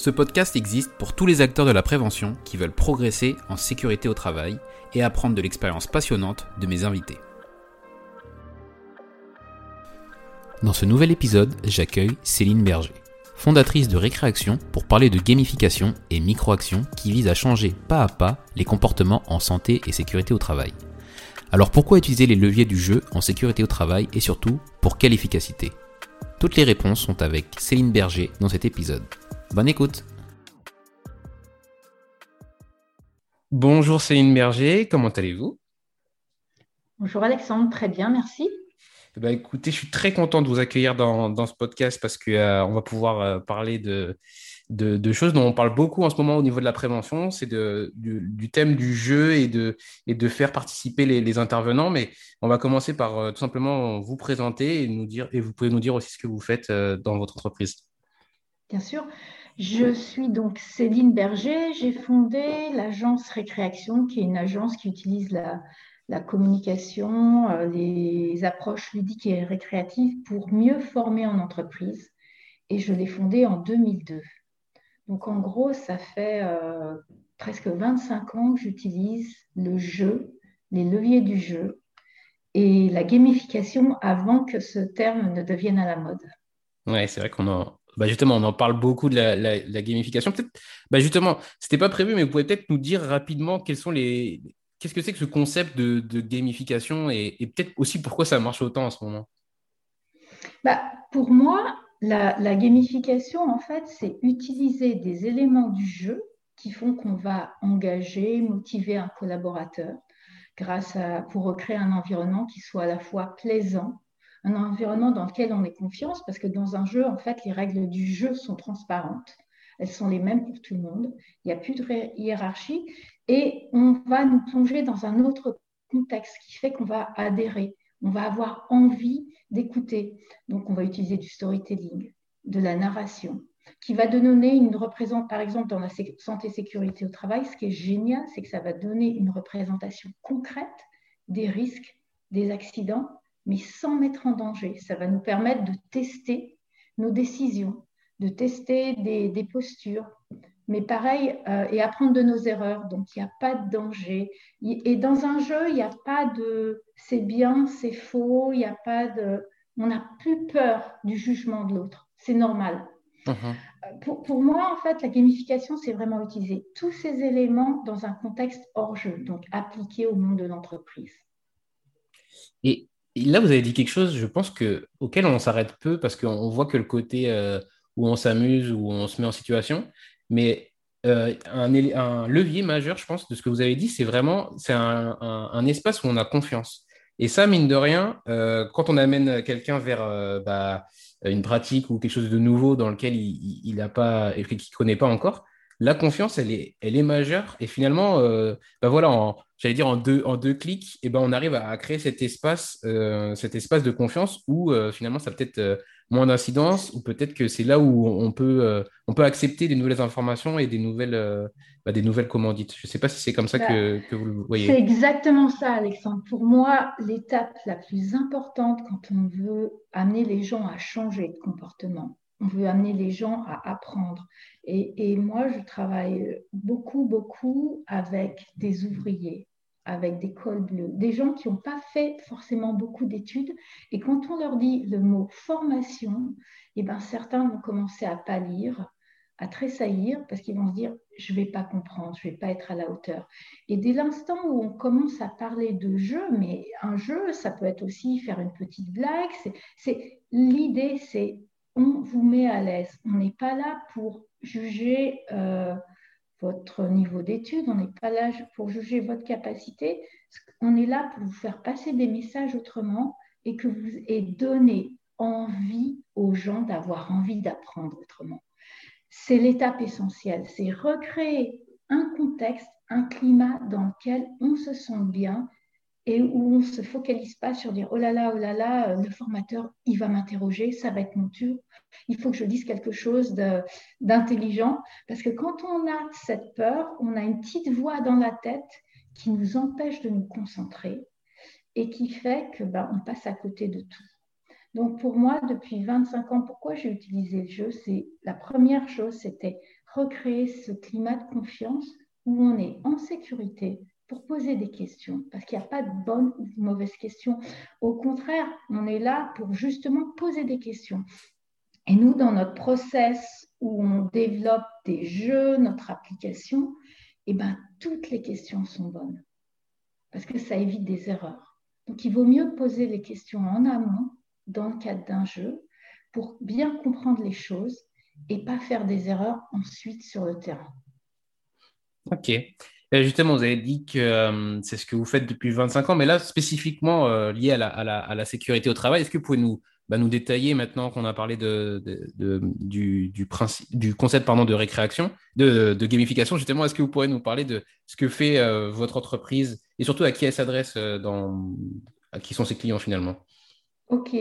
Ce podcast existe pour tous les acteurs de la prévention qui veulent progresser en sécurité au travail et apprendre de l'expérience passionnante de mes invités. Dans ce nouvel épisode, j'accueille Céline Berger, fondatrice de Récréaction pour parler de gamification et microaction qui visent à changer pas à pas les comportements en santé et sécurité au travail. Alors pourquoi utiliser les leviers du jeu en sécurité au travail et surtout pour quelle efficacité? Toutes les réponses sont avec Céline Berger dans cet épisode. Bonne écoute Bonjour Céline Berger, comment allez-vous? Bonjour Alexandre, très bien, merci. Eh ben, écoutez, je suis très content de vous accueillir dans, dans ce podcast parce qu'on euh, va pouvoir euh, parler de, de, de, choses dont on parle beaucoup en ce moment au niveau de la prévention. C'est du, du, thème du jeu et de, et de faire participer les, les intervenants. Mais on va commencer par euh, tout simplement vous présenter et, nous dire, et vous pouvez nous dire aussi ce que vous faites dans votre entreprise. Bien sûr. Je suis donc Céline Berger. J'ai fondé l'agence Récréation, qui est une agence qui utilise la, communication, euh, les approches ludiques et récréatives pour mieux former en entreprise. Et je l'ai fondée en 2002. Donc en gros, ça fait euh, presque 25 ans que j'utilise le jeu, les leviers du jeu et la gamification avant que ce terme ne devienne à la mode. Oui, c'est vrai qu'on en, bah justement, on en parle beaucoup de la, gamification. Peut-être, bah justement, pas prévu, mais vous pouvez peut-être nous dire rapidement quels sont les, qu'est-ce que c'est que ce concept de, gamification et, peut-être aussi pourquoi ça marche autant en ce moment? Bah, pour moi, la, la, gamification, en fait, c'est utiliser des éléments du jeu qui font qu'on va engager, motiver un collaborateur grâce à, pour recréer un environnement qui soit à la fois plaisant, un environnement dans lequel on ait confiance, parce que dans un jeu, en fait, les règles du jeu sont transparentes. Elles sont les mêmes pour tout le monde. Il n'y a plus de hiérarchie. Et on va nous plonger dans un autre contexte qui fait qu'on va adhérer. On va avoir envie d'écouter. Donc, on va utiliser du storytelling, de la narration, qui va donner une représentation, par exemple, dans la santé sécurité au travail, ce qui est génial, c'est que ça va donner une représentation concrète des risques, des accidents mais sans mettre en danger. Ça va nous permettre de tester nos décisions, de tester des, postures, mais pareil, euh, et apprendre de nos erreurs. Donc, il n'y a pas de danger. Et dans un jeu, il n'y a pas de c'est bien, c'est faux, il n'y a pas de. On n'a plus peur du jugement de l'autre. C'est normal. Mhm. Euh, pour, pour, moi, en fait, la gamification, c'est vraiment utiliser tous ces éléments dans un contexte hors jeu, donc appliqué au monde de l'entreprise. Et là, vous avez dit quelque chose, je pense, que, auquel on s'arrête peu parce qu'on voit que le côté euh, où on s'amuse, où on se met en situation, mais euh, un, levier majeur, je pense, de ce que vous avez dit, c'est vraiment c'est un, espace où on a confiance. Et ça, mine de rien, euh, quand on amène quelqu'un vers bah, une pratique ou quelque chose de nouveau dans lequel il n'a qu'il ne connaît pas encore, la confiance, elle est, elle est majeure. Et finalement, euh, bah voilà, j'allais dire en deux, en deux clics, et ben on arrive à, créer cet espace, euh, cet espace de confiance où euh, finalement ça a peut-être moins d'incidence, ou peut-être que c'est là où on peut, on peut accepter des nouvelles informations et des nouvelles, bah, des nouvelles commandites. Je ne sais pas si c'est comme ça bah, que, que, vous le voyez. C'est exactement ça, Alexandre. Pour moi, l'étape la plus importante quand on veut amener les gens à changer de comportement, on veut amener les gens à apprendre. Et, moi, je travaille beaucoup, beaucoup avec des ouvriers, avec des cols bleus, des gens qui n'ont pas fait forcément beaucoup d'études. Et quand on leur dit le mot formation, eh ben, certains vont commencer à pâlir, à tressaillir, parce qu'ils vont se dire, je ne vais pas comprendre, je ne vais pas être à la hauteur. Et dès l'instant où on commence à parler de jeu, mais un jeu, ça peut être aussi faire une petite blague, c'est, l'idée, c'est on vous met à l'aise. On n'est pas là pour juger euh, votre niveau d'études, on n'est pas là pour juger votre capacité, on est là pour vous faire passer des messages autrement et que vous et donner envie aux gens d'avoir envie d'apprendre autrement. C'est l'étape essentielle, c'est recréer un contexte, un climat dans lequel on se sent bien et où on ne se focalise pas sur dire oh là là, oh là là, euh, le formateur, il va m'interroger, ça va être mon tour, il faut que je dise quelque chose d'intelligent. Parce que quand on a cette peur, on a une petite voix dans la tête qui nous empêche de nous concentrer et qui fait que ben, on passe à côté de tout. Donc pour moi, depuis 25 ans, pourquoi j'ai utilisé le jeu C'est la première chose, c'était recréer ce climat de confiance où on est en sécurité, pour poser des questions, parce qu'il n'y a pas de bonnes ou de mauvaises questions. Au contraire, on est là pour justement poser des questions. Et nous, dans notre process où on développe des jeux, notre application, eh ben, toutes les questions sont bonnes, parce que ça évite des erreurs. Donc, il vaut mieux poser les questions en amont, dans le cadre d'un jeu, pour bien comprendre les choses et pas faire des erreurs ensuite sur le terrain. Ok. Justement, vous avez dit que euh, c'est ce que vous faites depuis 25 ans, mais là, spécifiquement euh, lié à la, sécurité au travail, est-ce que vous pouvez nous, bah, détailler maintenant qu'on a parlé du, concept pardon, de récréation, de, gamification, justement, est-ce que vous pourrez nous parler de ce que fait euh, votre entreprise et surtout à qui elle s'adresse, à qui sont ses clients finalement? Ok,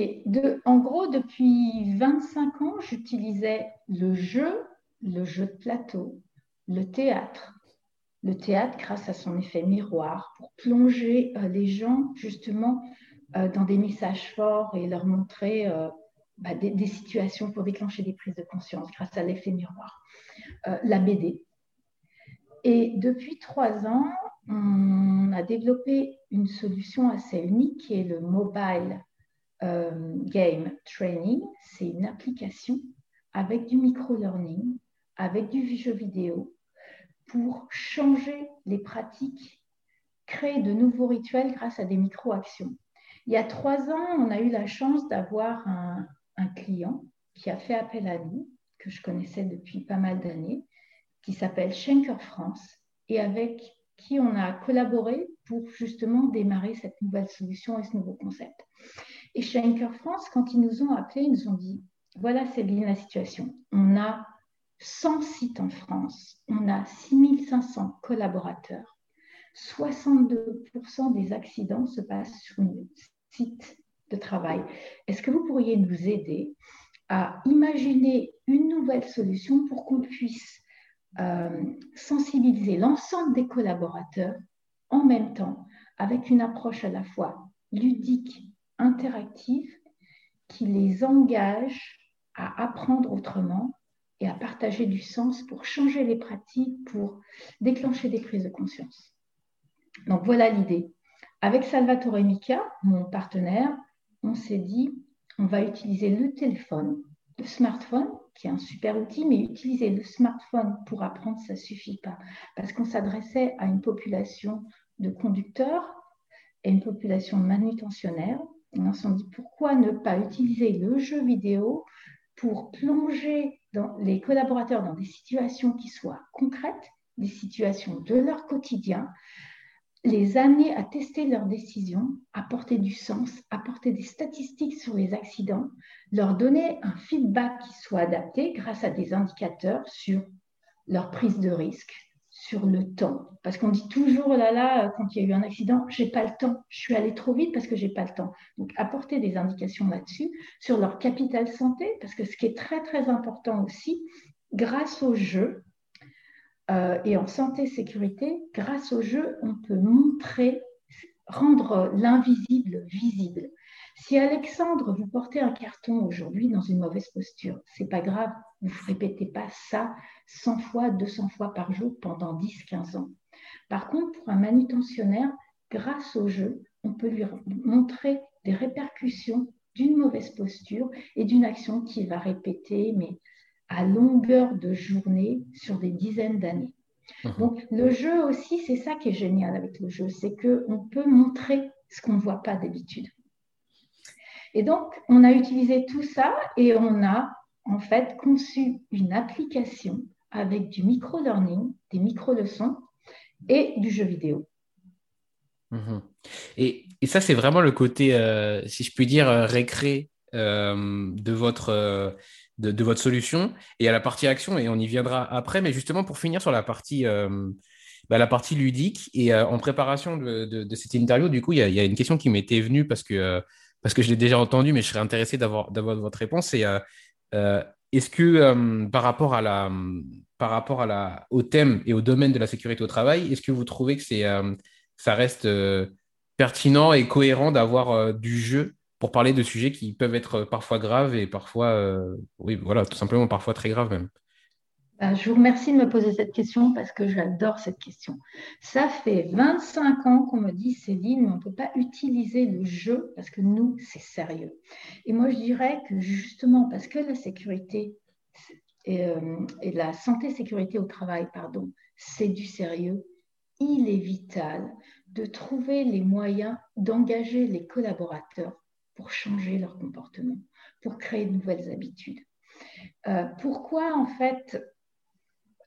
en gros, depuis 25 ans, j'utilisais le jeu, le jeu de plateau, le théâtre, le théâtre grâce à son effet miroir pour plonger euh, les gens justement euh, dans des messages forts et leur montrer euh, bah, des, situations pour déclencher des prises de conscience grâce à l'effet miroir. la BD. Et depuis trois ans, on a développé une solution assez unique qui est le Mobile Game Training. C'est une application avec du micro-learning, avec du jeu vidéo, pour changer les pratiques, créer de nouveaux rituels grâce à des micro-actions. Il y a trois ans, on a eu la chance d'avoir un, client qui a fait appel à nous, que je connaissais depuis pas mal d'années, qui s'appelle Schenker France, et avec qui on a collaboré pour justement démarrer cette nouvelle solution et ce nouveau concept. Et Schenker France, quand ils nous ont appelés, ils nous ont dit, voilà, c'est bien la situation. On a 100 sites en France, on a 6500 collaborateurs. 62% des accidents se passent sur un site de travail. Est-ce que vous pourriez nous aider à imaginer une nouvelle solution pour qu'on puisse euh, sensibiliser l'ensemble des collaborateurs en même temps, avec une approche à la fois ludique, interactive, qui les engage à apprendre autrement et à partager du sens pour changer les pratiques, pour déclencher des prises de conscience. Donc voilà l'idée. Avec Salvatore Mica, mon partenaire, on s'est dit, on va utiliser le téléphone, le smartphone, qui est un super outil, mais utiliser le smartphone pour apprendre, ça ne suffit pas. Parce qu'on s'adressait à une population de conducteurs et une population de manutentionnaires. On s'est dit, pourquoi ne pas utiliser le jeu vidéo pour plonger les collaborateurs dans des situations qui soient concrètes, des situations de leur quotidien, les amener à tester leurs décisions, apporter du sens, apporter des statistiques sur les accidents, leur donner un feedback qui soit adapté grâce à des indicateurs sur leur prise de risque, sur le temps. Parce qu'on dit toujours, oh là là, quand il y a eu un accident, j'ai pas le temps, je suis allé trop vite parce que j'ai pas le temps. Donc, apporter des indications là-dessus, sur leur capital santé, parce que ce qui est très, très important aussi, grâce au jeu, euh, et en santé-sécurité, grâce au jeu, on peut montrer, rendre l'invisible visible. Si Alexandre, vous portez un carton aujourd'hui dans une mauvaise posture, c'est pas grave, vous ne répétez pas ça 100 fois, 200 fois par jour pendant 10-15 ans. Par contre, pour un manutentionnaire, grâce au jeu, on peut lui montrer des répercussions d'une mauvaise posture et d'une action qu'il va répéter, mais à longueur de journée sur des dizaines d'années. Mhm. Donc le jeu aussi, c'est ça qui est génial avec le jeu, c'est qu'on peut montrer ce qu'on ne voit pas d'habitude. Et donc, on a utilisé tout ça et on a en fait conçu une application avec du micro-learning, des micro-leçons et du jeu vidéo. Mhm. Et, ça, c'est vraiment le côté, euh, si je puis dire, euh, récré euh, de, votre, de, votre solution. Et à la partie action, et on y viendra après, mais justement pour finir sur la partie, bah, la partie ludique. Et en préparation de, cette interview, du coup, il y, a une question qui m'était venue parce que, parce que je l'ai déjà entendue, mais je serais intéressé d'avoir votre réponse. C'est est-ce que par rapport, à la, par rapport à la, au thème et au domaine de la sécurité au travail, est-ce que vous trouvez que ça reste euh, pertinent et cohérent d'avoir euh, du jeu pour parler de sujets qui peuvent être parfois graves et parfois, euh, oui, voilà, tout simplement parfois très graves même? Bah, je vous remercie de me poser cette question parce que j'adore cette question. Ça fait 25 ans qu'on me dit, Céline, on ne peut pas utiliser le jeu parce que nous, c'est sérieux. Et moi, je dirais que justement, parce que la sécurité et, et la santé-sécurité au travail, pardon, c'est du sérieux, il est vital de trouver les moyens d'engager les collaborateurs pour changer leur comportement, pour créer de nouvelles habitudes. Euh, pourquoi en fait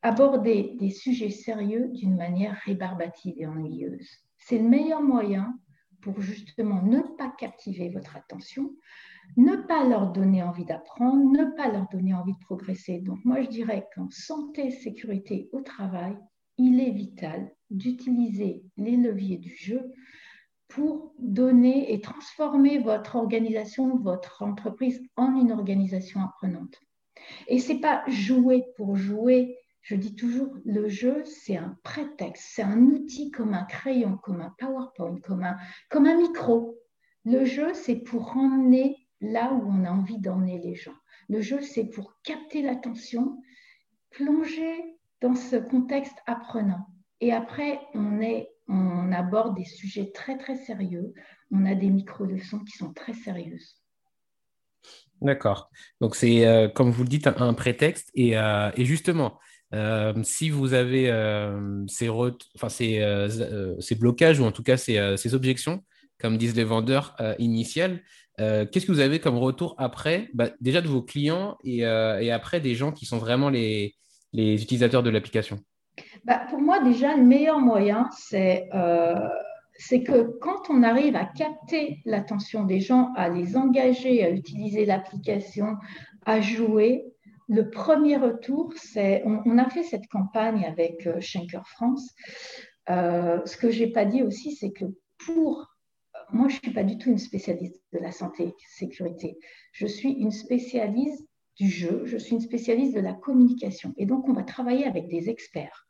aborder des sujets sérieux d'une manière rébarbative et ennuyeuse C'est le meilleur moyen pour justement ne pas captiver votre attention, ne pas leur donner envie d'apprendre, ne pas leur donner envie de progresser. Donc moi je dirais qu'en santé, sécurité au travail, il est vital d'utiliser les leviers du jeu pour donner et transformer votre organisation, votre entreprise en une organisation apprenante. Et ce n'est pas jouer pour jouer. Je dis toujours, le jeu, c'est un prétexte, c'est un outil comme un crayon, comme un PowerPoint, comme un, comme un micro. Le jeu, c'est pour emmener là où on a envie d'emmener les gens. Le jeu, c'est pour capter l'attention, plonger dans ce contexte apprenant. Et après, on, est, on aborde des sujets très, très sérieux. On a des micro-leçons qui sont très sérieuses. D'accord. Donc, c'est, euh, comme vous le dites, un, prétexte. Et, euh, et justement, euh, si vous avez ces, enfin, ces, blocages ou en tout cas ces, objections, comme disent les vendeurs initiales, qu'est-ce que vous avez comme retour après bah, Déjà de vos clients et, après des gens qui sont vraiment les, utilisateurs de l'application? Bah, Pour moi, déjà, le meilleur moyen, euh, c'est que quand on arrive à capter l'attention des gens, à les engager à utiliser l'application, à jouer, le premier retour, c'est, on, a fait cette campagne avec euh, Schenker France. Euh, ce que je n'ai pas dit aussi, c'est que pour moi, je ne suis pas du tout une spécialiste de la santé et sécurité. Je suis une spécialiste du jeu, je suis une spécialiste de la communication. Et donc, on va travailler avec des experts,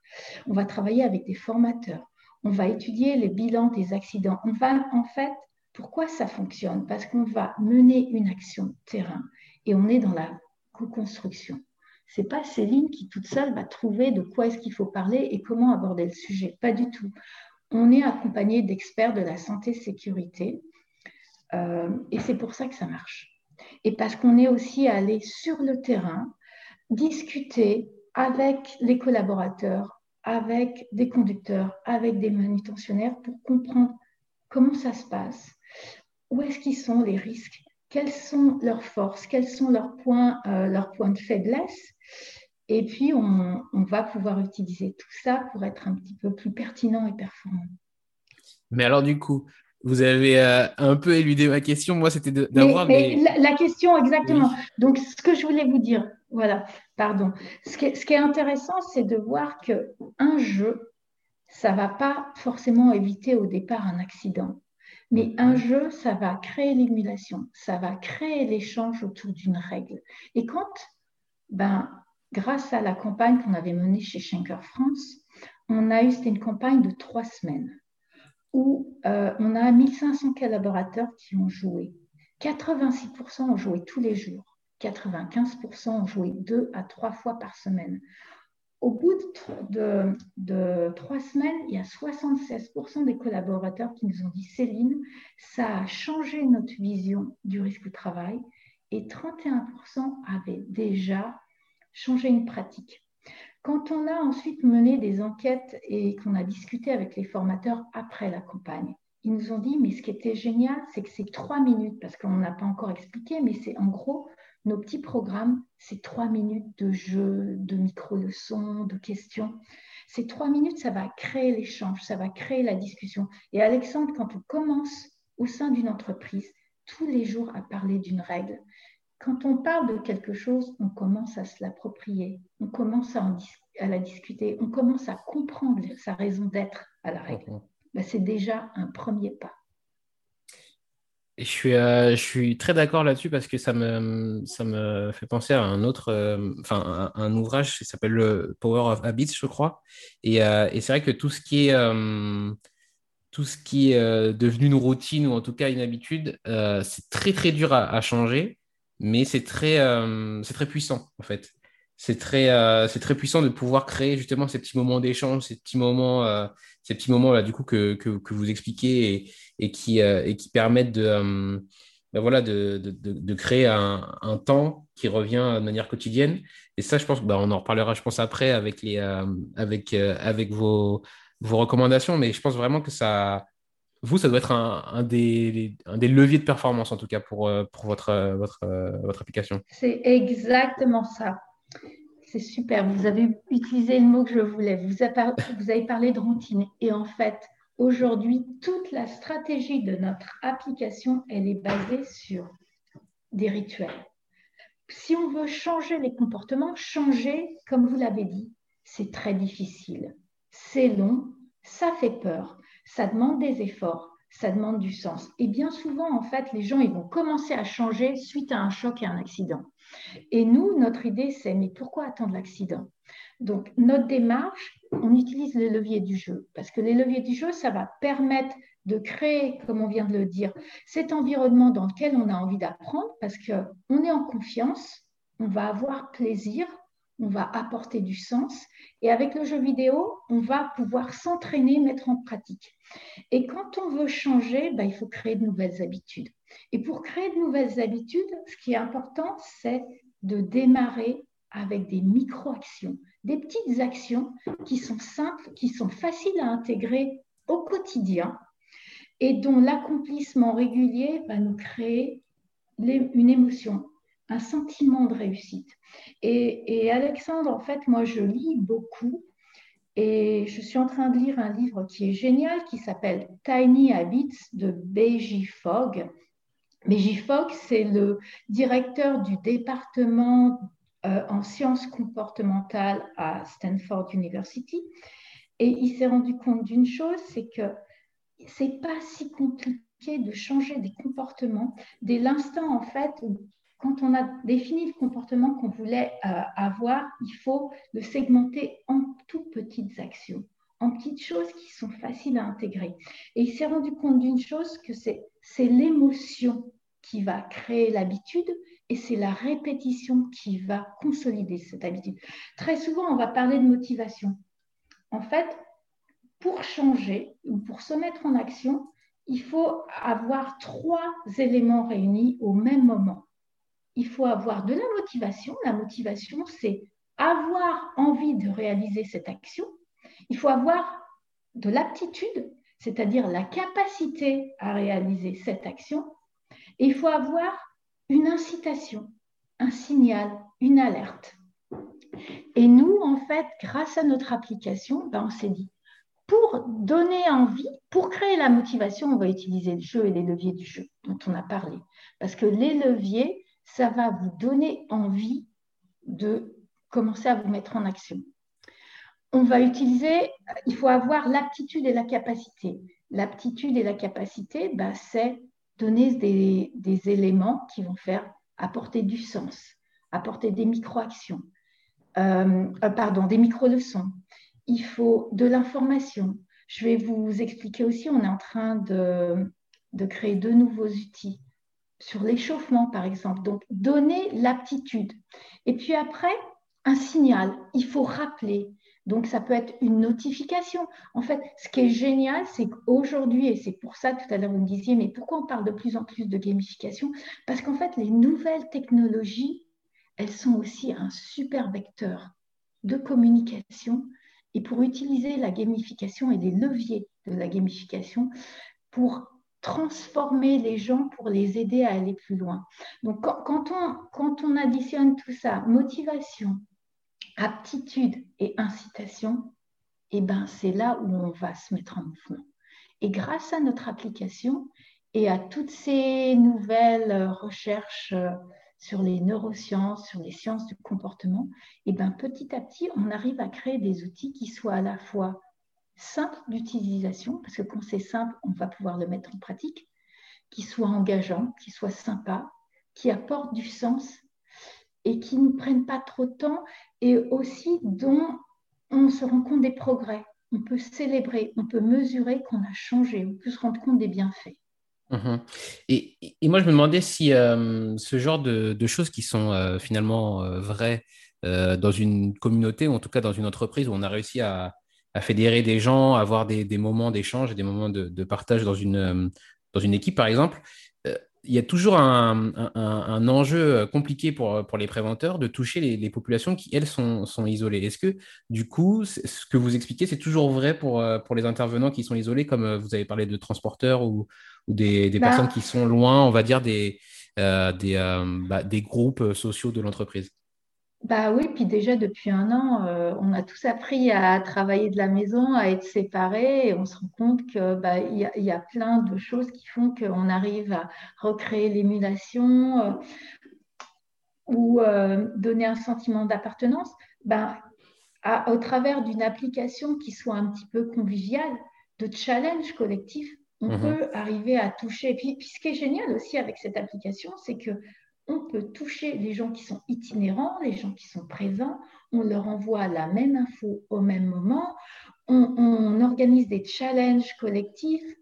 on va travailler avec des formateurs, on va étudier les bilans des accidents. On va, en fait, pourquoi ça fonctionne? Parce qu'on va mener une action terrain et on est dans la co-construction. C'est pas Céline qui toute seule va trouver de quoi est-ce qu'il faut parler et comment aborder le sujet. Pas du tout. On est accompagné d'experts de la santé-sécurité euh, et c'est pour ça que ça marche et parce qu'on est aussi allé sur le terrain discuter avec les collaborateurs, avec des conducteurs, avec des manutentionnaires pour comprendre comment ça se passe, où est-ce qu'ils sont les risques, quelles sont leurs forces, quels sont leurs points, euh, leurs points de faiblesse. Et puis, on, on va pouvoir utiliser tout ça pour être un petit peu plus pertinent et performant. Mais alors, du coup, vous avez euh, un peu éludé ma question. Moi, c'était d'avoir. Mais, la, question, exactement. Donc, ce que je voulais vous dire, voilà, pardon. Ce qui est, ce qui est intéressant, c'est de voir qu'un jeu, ça ne va pas forcément éviter au départ un accident. Mais un jeu, ça va créer l'émulation, ça va créer l'échange autour d'une règle. Et quand, ben, grâce à la campagne qu'on avait menée chez Schenker France, on a eu, c'était une campagne de trois semaines où euh, on a 1500 collaborateurs qui ont joué. 86% ont joué tous les jours. 95% ont joué deux à trois fois par semaine. Au bout de, trois semaines, il y a 76% des collaborateurs qui nous ont dit Céline, ça a changé notre vision du risque au travail et 31% avaient déjà changé une pratique. Quand on a ensuite mené des enquêtes et qu'on a discuté avec les formateurs après la campagne, ils nous ont dit, mais ce qui était génial, c'est que c'est trois minutes, parce qu'on n'a pas encore expliqué, mais c'est en gros, nos petits programmes, c'est trois minutes de jeu, de micro-leçons, de questions. Ces trois minutes, ça va créer l'échange, ça va créer la discussion. Et Alexandre, quand on commence au sein d'une entreprise, tous les jours à parler d'une règle, quand on parle de quelque chose, on commence à se l'approprier, on commence à, la discuter, on commence à comprendre sa raison d'être à la règle. Ben, c'est déjà un premier pas. Je suis, euh, je suis très d'accord là-dessus parce que ça me, ça me fait penser à un autre, euh, un, ouvrage qui s'appelle le Power of Habits, je crois. Et, euh, et c'est vrai que tout ce qui est, tout ce qui est devenu une routine ou en tout cas une habitude, c'est très très dur à changer mais c'est très, c'est très puissant en fait. C'est très, euh, c'est très puissant de pouvoir créer justement ces petits moments d'échange, ces petits moments, euh, ces petits moments là du coup que, que, que vous expliquez et, et qui, et qui permettent de, ben voilà, de, de, de, créer un, un, temps qui revient de manière quotidienne. Et ça, je pense, ben on en reparlera, je pense après avec les, avec, avec vos, vos recommandations, mais je pense vraiment que ça, vous, ça doit être un, des, des, leviers de performance, en tout cas, pour, euh, pour votre, euh, votre, euh, votre application. C'est exactement ça. C'est super. Vous avez utilisé le mot que je voulais. Vous avez, parlé de routine. Et en fait, aujourd'hui, toute la stratégie de notre application, elle est basée sur des rituels. Si on veut changer les comportements, changer, comme vous l'avez dit, c'est très difficile. C'est long, ça fait peur ça demande des efforts, ça demande du sens. Et bien souvent, en fait, les gens, ils vont commencer à changer suite à un choc et un accident. Et nous, notre idée, c'est, mais pourquoi attendre l'accident? Donc, notre démarche, on utilise les leviers du jeu, parce que les leviers du jeu, ça va permettre de créer, comme on vient de le dire, cet environnement dans lequel on a envie d'apprendre, parce qu'on est en confiance, on va avoir plaisir, on va apporter du sens. Et avec le jeu vidéo, on va pouvoir s'entraîner, mettre en pratique. Et quand on veut changer, bah, il faut créer de nouvelles habitudes. Et pour créer de nouvelles habitudes, ce qui est important, c'est de démarrer avec des micro-actions, des petites actions qui sont simples, qui sont faciles à intégrer au quotidien et dont l'accomplissement régulier va nous créer une émotion, un sentiment de réussite. Et, Alexandre, en fait, moi, je lis beaucoup et je suis en train de lire un livre qui est génial, qui s'appelle Tiny Habits de Beiji Fogg. Beiji Fogg, c'est le directeur du département euh, en sciences comportementales à Stanford University. Et il s'est rendu compte d'une chose, c'est que c'est pas si compliqué de changer des comportements dès l'instant en fait où quand on a défini le comportement qu'on voulait euh, avoir, il faut le segmenter en toutes petites actions, en petites choses qui sont faciles à intégrer. Et il s'est rendu compte d'une chose, que c'est l'émotion qui va créer l'habitude et c'est la répétition qui va consolider cette habitude. Très souvent, on va parler de motivation. En fait, pour changer ou pour se mettre en action, il faut avoir trois éléments réunis au même moment il faut avoir de la motivation. La motivation, c'est avoir envie de réaliser cette action. Il faut avoir de l'aptitude, c'est-à-dire la capacité à réaliser cette action. Et il faut avoir une incitation, un signal, une alerte. Et nous, en fait, grâce à notre application, ben, on s'est dit, pour donner envie, pour créer la motivation, on va utiliser le jeu et les leviers du jeu dont on a parlé. Parce que les leviers, ça va vous donner envie de commencer à vous mettre en action. On va utiliser, il faut avoir l'aptitude et la capacité. L'aptitude et la capacité, bah, c'est donner des, éléments qui vont faire apporter du sens, apporter des micro-actions, euh, euh, pardon, des micro-leçons. Il faut de l'information. Je vais vous expliquer aussi, on est en train de créer deux nouveaux outils sur l'échauffement, par exemple. Donc, donner l'aptitude. Et puis après, un signal. Il faut rappeler. Donc, ça peut être une notification. En fait, ce qui est génial, c'est qu'aujourd'hui, et c'est pour ça tout à l'heure vous me disiez, mais pourquoi on parle de plus en plus de gamification? Parce qu'en fait, les nouvelles technologies, elles sont aussi un super vecteur de communication. Et pour utiliser la gamification et les leviers de la gamification pour transformer les gens, pour les aider à aller plus loin. Donc, quand, on, quand on additionne tout ça, motivation, aptitude et incitation, eh ben, c'est là où on va se mettre en mouvement. Et grâce à notre application et à toutes ces nouvelles recherches euh, sur les neurosciences, sur les sciences du comportement, eh ben, petit à petit, on arrive à créer des outils qui soient à la fois simples d'utilisation, parce que quand c'est simple, on va pouvoir le mettre en pratique, qui soient engageants, qui soient sympas, qui apportent du sens et qui ne prennent pas trop de temps et aussi dont on se rend compte des progrès. On peut célébrer, on peut mesurer qu'on a changé, on peut se rendre compte des bienfaits. Mhm. Et, moi, je me demandais si euh, ce genre de, choses qui sont euh, finalement euh, vraies dans une communauté, ou en tout cas dans une entreprise où on a réussi à, fédérer des gens, à avoir des, moments d'échange et des moments de, de partage dans une, dans une équipe, par exemple, il y a toujours un, enjeu euh, compliqué pour, pour les préventeurs de toucher les, populations qui, elles, sont, sont isolées. Est-ce que, du coup, ce que vous expliquez, c'est toujours vrai pour, euh, pour les intervenants qui sont isolés, comme euh, vous avez parlé de transporteurs ou, ou des, des bah personnes qui sont loin, on va dire, des, des, bah, des groupes sociaux de l'entreprise? Bah oui, puis déjà depuis un an, euh, on a tous appris à travailler de la maison, à être séparés, et on se rend compte qu'il bah, y, a, y a plein de choses qui font qu'on arrive à recréer l'émulation euh, ou euh, donner un sentiment d'appartenance. Bah, au travers d'une application qui soit un petit peu conviviale, de challenge collectif, on mmh peut arriver à toucher. Et puis, puis, ce qui est génial aussi avec cette application, c'est que on peut toucher les gens qui sont itinérants, les gens qui sont présents, on leur envoie la même info au même moment, on, organise des challenges collectifs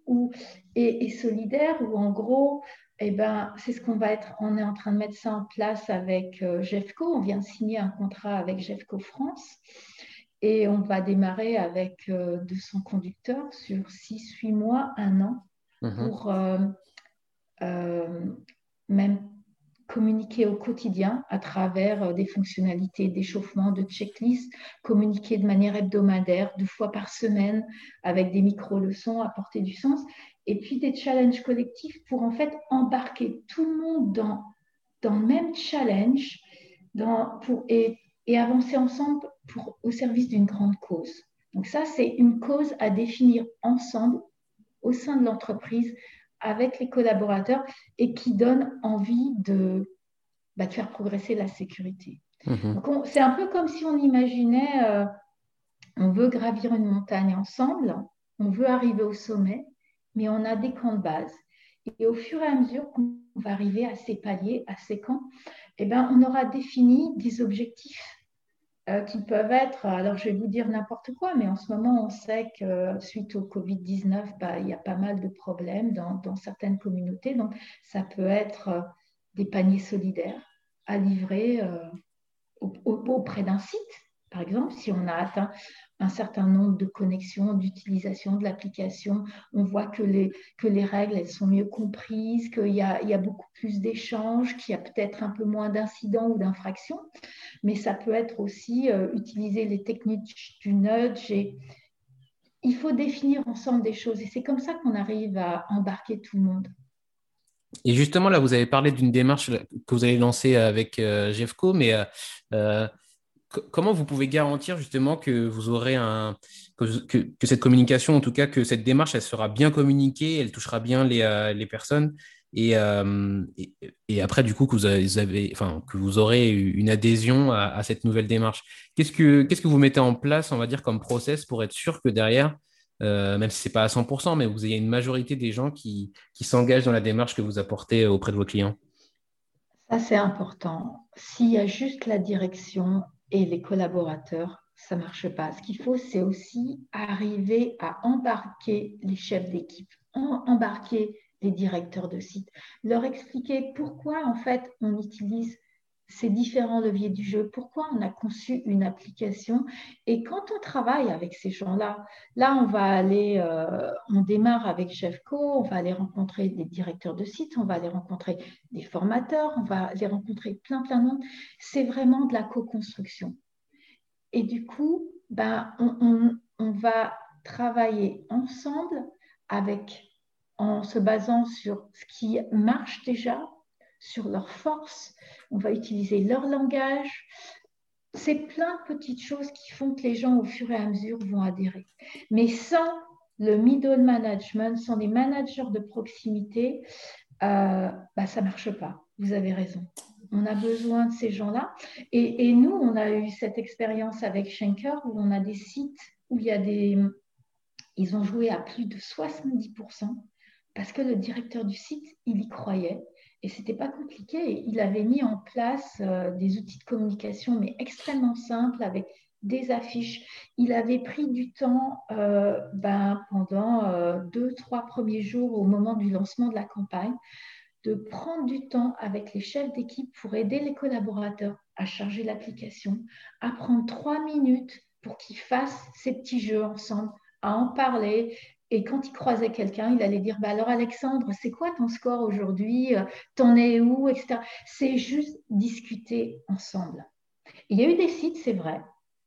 et, solidaires où en gros, eh ben, c'est ce qu'on va être, on est en train de mettre ça en place avec euh, Jeffco, on vient de signer un contrat avec Jeffco France. Et on va démarrer avec 200 euh, conducteurs sur 6-8 mois, un an, mhm. pour euh, même communiquer au quotidien à travers euh, des fonctionnalités d'échauffement, de checklist, communiquer de manière hebdomadaire, deux fois par semaine, avec des micro-leçons, apporter du sens, et puis des challenges collectifs pour en fait embarquer tout le monde dans, dans le même challenge pour, et, et avancer ensemble pour, au service d'une grande cause. Donc ça, c'est une cause à définir ensemble au sein de l'entreprise avec les collaborateurs et qui donne envie de, bah, de faire progresser la sécurité. Mhm. C'est un peu comme si on imaginait, euh, on veut gravir une montagne ensemble, on veut arriver au sommet, mais on a des camps de base. Et au fur et à mesure qu'on va arriver à ces paliers, à ces camps, eh ben, on aura défini des objectifs euh, qui peuvent être, alors je vais vous dire n'importe quoi, mais en ce moment, on sait que suite au Covid-19, bah, il y a pas mal de problèmes dans, certaines communautés. Donc, ça peut être euh, des paniers solidaires à livrer euh, auprès d'un site, par exemple, si on a atteint un certain nombre de connexions, d'utilisation de l'application. On voit que les, que les règles, elles sont mieux comprises, qu'il y y a beaucoup plus d'échanges, qu'il y a peut-être un peu moins d'incidents ou d'infractions. Mais ça peut être aussi euh, utiliser les techniques du nudge. Il faut définir ensemble des choses. Et c'est comme ça qu'on arrive à embarquer tout le monde. Et justement, là, vous avez parlé d'une démarche que vous avez lancée avec euh, Jeffco, mais euh, comment vous pouvez garantir justement que vous aurez un que, cette communication, en tout cas que cette démarche, elle sera bien communiquée, elle touchera bien les, euh, personnes euh, et, après du coup que vous avez, enfin que vous aurez une adhésion à, cette nouvelle démarche. Qu'est-ce que qu'est-ce que vous mettez en place, on va dire comme process pour être sûr que derrière euh, même si ce n'est pas à 100%, mais vous ayez une majorité des gens qui, qui s'engagent dans la démarche que vous apportez auprès de vos clients? Ça, c'est important. S'il y a juste la direction et les collaborateurs, ça ne marche pas. Ce qu'il faut, c'est aussi arriver à embarquer les chefs d'équipe, embarquer les directeurs de site, leur expliquer pourquoi en fait on utilise ces différents leviers du jeu, pourquoi on a conçu une application? Et quand on travaille avec ces gens-là, là, on va aller, euh, on démarre avec Jeffco, on va aller rencontrer des directeurs de sites, on va aller rencontrer des formateurs, on va aller rencontrer plein, plein de monde. C'est vraiment de la co-construction. Et du coup, ben, on, on va travailler ensemble avec, en se basant sur ce qui marche déjà, sur leurs forces, on va utiliser leur langage. C'est plein de petites choses qui font que les gens, au fur et à mesure, vont adhérer. Mais sans le middle management, sans les managers de proximité, euh, bah, ça ne marche pas. Vous avez raison. On a besoin de ces gens-là. Et, et, nous, on a eu cette expérience avec Schenker où on a des sites où il y a des... Ils ont joué à plus de 70% parce que le directeur du site, il y croyait. Et ce n'était pas compliqué. Il avait mis en place euh, des outils de communication, mais extrêmement simples, avec des affiches. Il avait pris du temps euh, ben, pendant euh, deux, trois premiers jours au moment du lancement de la campagne, de prendre du temps avec les chefs d'équipe pour aider les collaborateurs à charger l'application, à prendre trois minutes pour qu'ils fassent ces petits jeux ensemble, à en parler, et quand il croisait quelqu'un, il allait dire bah Alors, Alexandre, c'est quoi ton score aujourd'hui? T'en es où? C'est juste discuter ensemble. Il y a eu des sites, c'est vrai,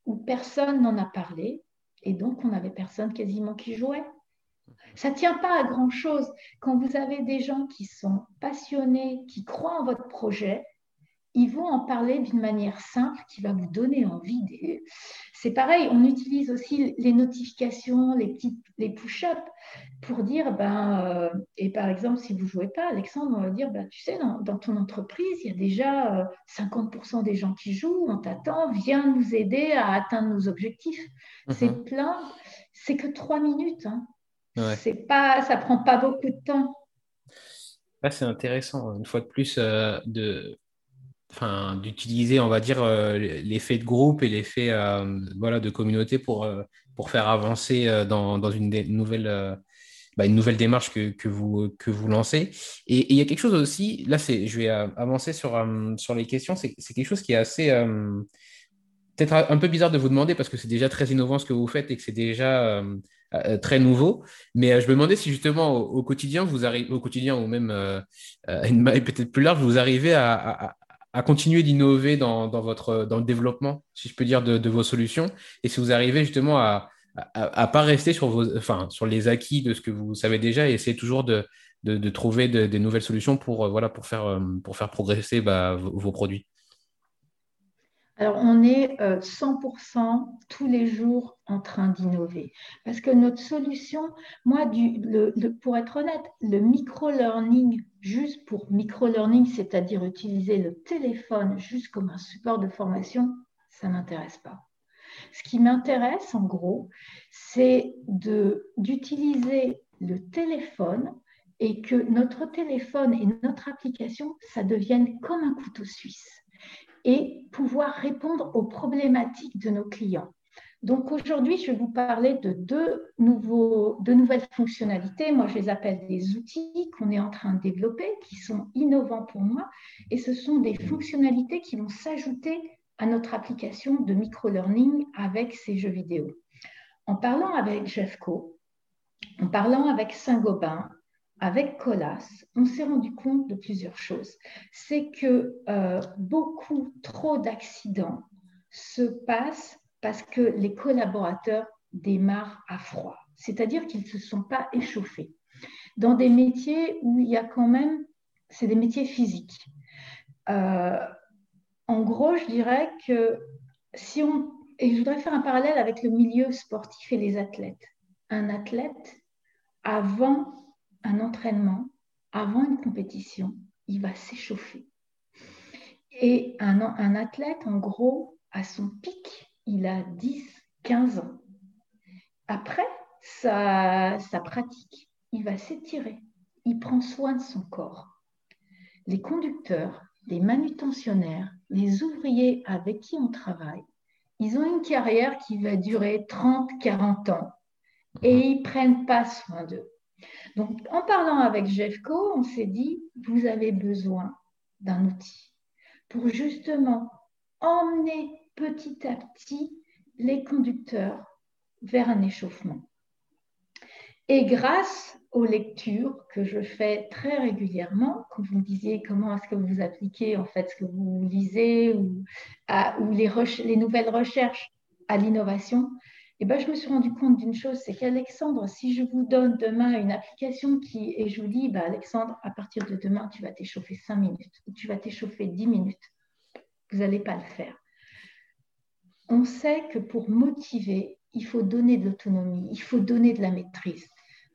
où personne n'en a parlé, et donc on n'avait personne quasiment qui jouait. Ça ne tient pas à grand-chose. Quand vous avez des gens qui sont passionnés, qui croient en votre projet, ils vont en parler d'une manière simple qui va vous donner envie. C'est pareil, on utilise aussi les notifications, les petits les push-ups pour dire, ben, euh, et par exemple, si vous ne jouez pas, Alexandre, on va dire, ben, tu sais, dans, ton entreprise, il y a déjà 50% euh, des gens qui jouent, on t'attend, viens nous aider à atteindre nos objectifs. Mhm. C'est plein, c'est que trois minutes. Hein. C'est pas, ça prend pas beaucoup de temps. c'est intéressant, une fois de plus, euh, de d'utiliser, on va dire, euh, l'effet de groupe et l'effet euh, voilà, de communauté pour, euh, pour faire avancer dans, dans, une nouvelle, bah, une nouvelle démarche que, que, vous, que vous lancez. Et il y a quelque chose aussi, là, je vais avancer sur, sur les questions, c'est quelque chose qui est assez peut-être un peu bizarre de vous demander parce que c'est déjà très innovant ce que vous faites et que c'est déjà très nouveau. Mais je me demandais si justement au, quotidien, vous arrivez, au quotidien ou même une peut-être plus large, vous arrivez à continuer d'innover dans, dans, votre, dans le développement, si je peux dire, de, de vos solutions. Et si vous arrivez justement à ne pas rester sur, vos, enfin, sur les acquis de ce que vous savez déjà et essayer toujours de, de, de trouver des nouvelles solutions pour, euh, voilà, pour, faire, euh, pour faire progresser bah, vos produits alors, on est 100% euh, tous les jours en train d'innover. Parce que notre solution, moi, pour être honnête, le micro-learning, juste pour micro-learning, c'est-à-dire utiliser le téléphone juste comme un support de formation, ça ne m'intéresse pas. Ce qui m'intéresse, en gros, c'est d'utiliser le téléphone et que notre téléphone et notre application, ça devienne comme un couteau suisse et pouvoir répondre aux problématiques de nos clients. Donc aujourd'hui, je vais vous parler de deux, nouvelles fonctionnalités. Moi, je les appelle des outils qu'on est en train de développer, qui sont innovants pour moi. Et ce sont des fonctionnalités qui vont s'ajouter à notre application de micro-learning avec ces jeux vidéo. En parlant avec Jeffco, en parlant avec Saint-Gobain, avec Colas, on s'est rendu compte de plusieurs choses. C'est que euh, beaucoup trop d'accidents se passent parce que les collaborateurs démarrent à froid, c'est-à-dire qu'ils ne se sont pas échauffés. Dans des métiers où il y a quand même, c'est des métiers physiques. Euh, en gros, je dirais que si on, et je voudrais faire un parallèle avec le milieu sportif et les athlètes. Un athlète, avant un entraînement, avant une compétition, il va s'échauffer. Et un, un, athlète, en gros, à son pic, il a 10, 15 ans. Après sa, sa pratique, il va s'étirer. Il prend soin de son corps. Les conducteurs, les manutentionnaires, les ouvriers avec qui on travaille, ils ont une carrière qui va durer 30, 40 ans et ils ne prennent pas soin d'eux. Donc, en parlant avec Jeffco, on s'est dit, vous avez besoin d'un outil. pour justement emmener petit à petit les conducteurs vers un échauffement. Et grâce aux lectures que je fais très régulièrement, quand vous me disiez comment est-ce que vous appliquez en fait ce que vous lisez ou, les, les, nouvelles recherches à l'innovation, eh ben, je me suis rendu compte d'une chose, c'est qu'Alexandre, si je vous donne demain une application qui, et je vous dis, bah, Alexandre, à partir de demain, tu vas t'échauffer 5 minutes ou tu vas t'échauffer 10 minutes, vous n'allez pas le faire. On sait que pour motiver, il faut donner de l'autonomie, il faut donner de la maîtrise.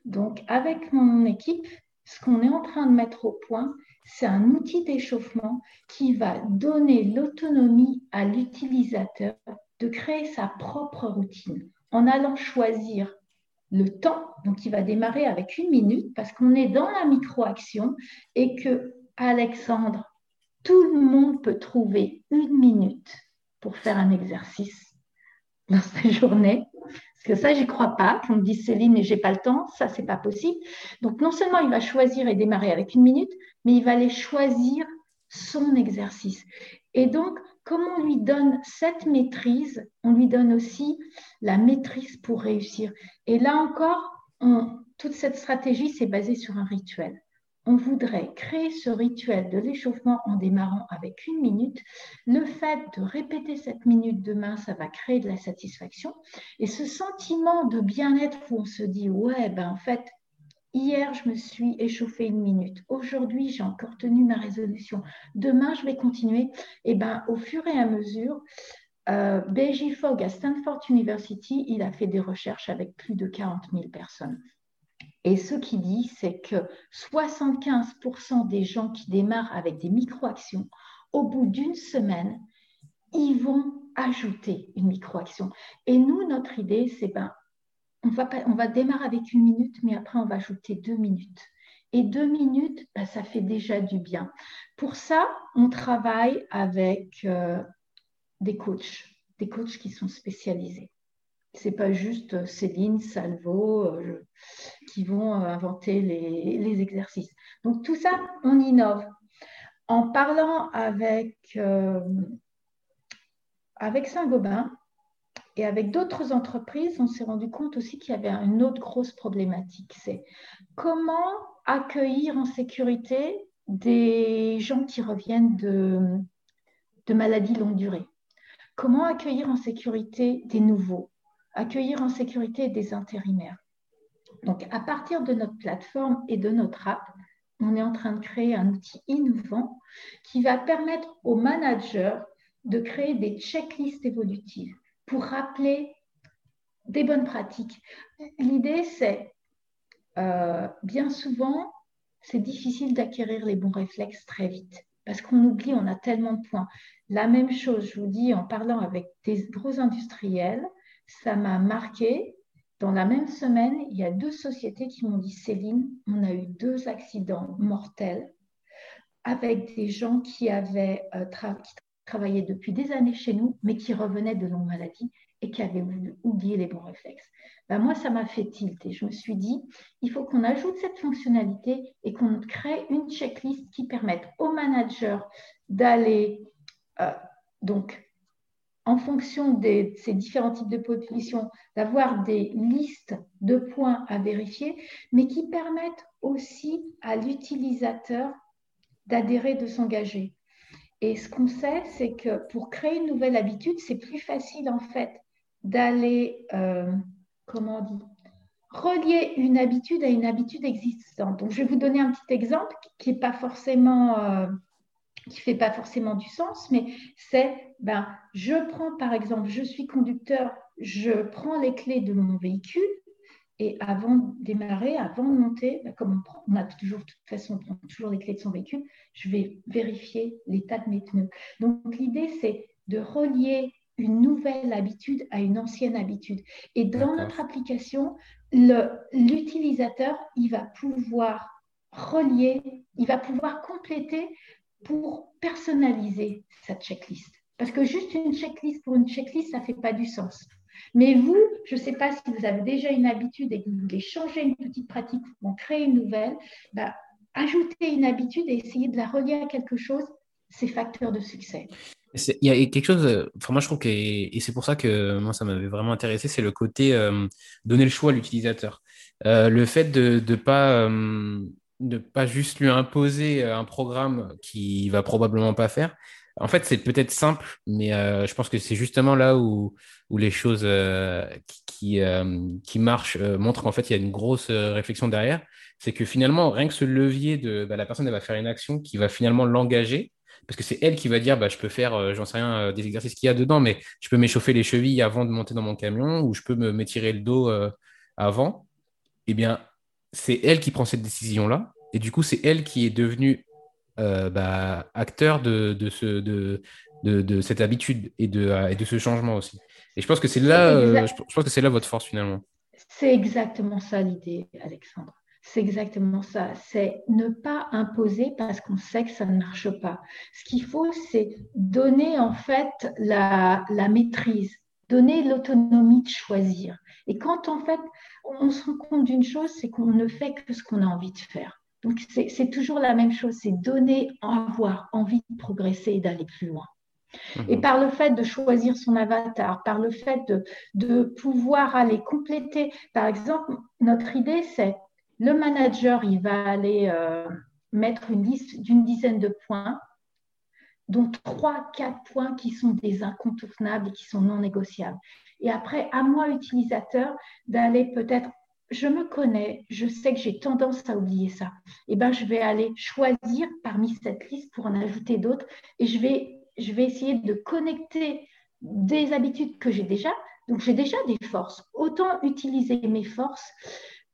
Donc, avec mon équipe, ce qu'on est en train de mettre au point, c'est un outil d'échauffement qui va donner l'autonomie à l'utilisateur de créer sa propre routine en allant choisir le temps. Donc, il va démarrer avec une minute parce qu'on est dans la micro-action et que Alexandre, tout le monde peut trouver une minute pour faire un exercice dans sa journée. Parce que ça, j'y crois pas. Qu'on me dise Céline, et j'ai pas le temps, ça, c'est pas possible. Donc, non seulement il va choisir et démarrer avec une minute, mais il va aller choisir son exercice. Et donc, comme on lui donne cette maîtrise, on lui donne aussi la maîtrise pour réussir. Et là encore, toute cette stratégie, c'est basé sur un rituel on voudrait créer ce rituel de l'échauffement en démarrant avec une minute. Le fait de répéter cette minute demain, ça va créer de la satisfaction. Et ce sentiment de bien-être où on se dit, ouais, ben en fait, hier, je me suis échauffé une minute. Aujourd'hui, j'ai encore tenu ma résolution. Demain, je vais continuer. Et ben, au fur et à mesure, euh, Fogg à Stanford University, il a fait des recherches avec plus de 40 000 personnes. Et ce qu'il dit, c'est que 75% des gens qui démarrent avec des micro-actions, au bout d'une semaine, ils vont ajouter une micro-action. Et nous, notre idée, c'est ben, on va, démarrer avec une minute, mais après, on va ajouter deux minutes. Et deux minutes, ben, ça fait déjà du bien. Pour ça, on travaille avec euh, des coachs, des coachs qui sont spécialisés. C'est pas juste euh, Céline, Salvo euh, qui vont inventer les, exercices. Donc tout ça, on innove. En parlant avec Saint-Gobain et avec d'autres entreprises, on s'est rendu compte aussi qu'il y avait une autre grosse problématique. C'est comment accueillir en sécurité des gens qui reviennent de, maladies longue durée. Comment accueillir en sécurité des nouveaux accueillir en sécurité des intérimaires. Donc, à partir de notre plateforme et de notre app, on est en train de créer un outil innovant qui va permettre aux managers de créer des checklists évolutives pour rappeler des bonnes pratiques. L'idée, c'est euh, bien souvent, c'est difficile d'acquérir les bons réflexes très vite parce qu'on oublie, on a tellement de points. La même chose, je vous dis, en parlant avec des gros industriels, ça m'a marqué. Dans la même semaine, il y a deux sociétés qui m'ont dit Céline, on a eu deux accidents mortels avec des gens qui avaient euh, travaillé depuis des années chez nous, mais qui revenaient de longues maladies et qui avaient oublié les bons réflexes. Ben moi, ça m'a fait tilt et je me suis dit, il faut qu'on ajoute cette fonctionnalité et qu'on crée une checklist qui permette aux managers d'aller euh, donc en fonction de ces différents types de populations, d'avoir des listes de points à vérifier, mais qui permettent aussi à l'utilisateur d'adhérer, de s'engager. Et ce qu'on sait, c'est que pour créer une nouvelle habitude, c'est plus facile en fait d'aller, euh, comment on relier une habitude à une habitude existante. Donc, je vais vous donner un petit exemple qui n'est pas forcément... Euh, qui fait pas forcément du sens, mais c'est, ben, je prends par exemple, je suis conducteur, je prends les clés de mon véhicule et avant de démarrer, avant de monter, ben, comme on, a toujours, de toute façon, on prend toujours les clés de son véhicule, je vais vérifier l'état de mes pneus. Donc l'idée, c'est de relier une nouvelle habitude à une ancienne habitude. Et dans notre application, l'utilisateur, il va pouvoir relier, il va pouvoir compléter pour personnaliser cette checklist. Parce que juste une checklist pour une checklist, ça ne fait pas du sens. Mais vous, je ne sais pas si vous avez déjà une habitude et que vous voulez changer une petite pratique ou en créer une nouvelle, bah, ajoutez une habitude et essayez de la relier à quelque chose ces facteurs de succès. Il y a quelque chose, euh, enfin moi je trouve que, et c'est pour ça que moi ça m'avait vraiment intéressé, c'est le côté euh, donner le choix à l'utilisateur. Euh, le fait de ne pas, de pas juste lui imposer un programme qui va probablement pas faire. En fait, c'est peut-être simple, mais je pense que c'est justement là où, où les choses qui, qui, marchent montrent qu'en fait il y a une grosse réflexion derrière. C'est que finalement, rien que ce levier de bah, la personne, elle va faire une action qui va finalement l'engager parce que c'est elle qui va dire bah, je peux faire, euh, j'en sais rien, euh, des exercices qu'il y a dedans, mais je peux m'échauffer les chevilles avant de monter dans mon camion ou je peux me m'étirer le dos euh, avant. Eh bien, c'est elle qui prend cette décision-là. Et du coup, c'est elle qui est devenue bah, acteur de, de, ce, de, de, cette habitude et de, et de ce changement aussi. Et je pense que c'est là, je pense que c'est là votre force finalement. C'est exactement ça l'idée, Alexandre. C'est exactement ça. C'est ne pas imposer parce qu'on sait que ça ne marche pas. Ce qu'il faut, c'est donner en fait la, maîtrise, donner l'autonomie de choisir. Et quand en fait on se rend compte d'une chose, c'est qu'on ne fait que ce qu'on a envie de faire. Donc c'est toujours la même chose, c'est donner, avoir envie de progresser et d'aller plus loin. Et mhm. par le fait de choisir son avatar, par le fait de, de pouvoir aller compléter, par exemple, notre idée, c'est le manager, il va aller euh, mettre une liste d'une dizaine de points, dont trois, quatre points qui sont des incontournables et qui sont non négociables. Et après, à moi, utilisateur, d'aller peut-être, je me connais, je sais que j'ai tendance à oublier ça. Et eh ben, je vais aller choisir parmi cette liste pour en ajouter d'autres et je vais, essayer de connecter des habitudes que j'ai déjà. Donc, j'ai déjà des forces. Autant utiliser mes forces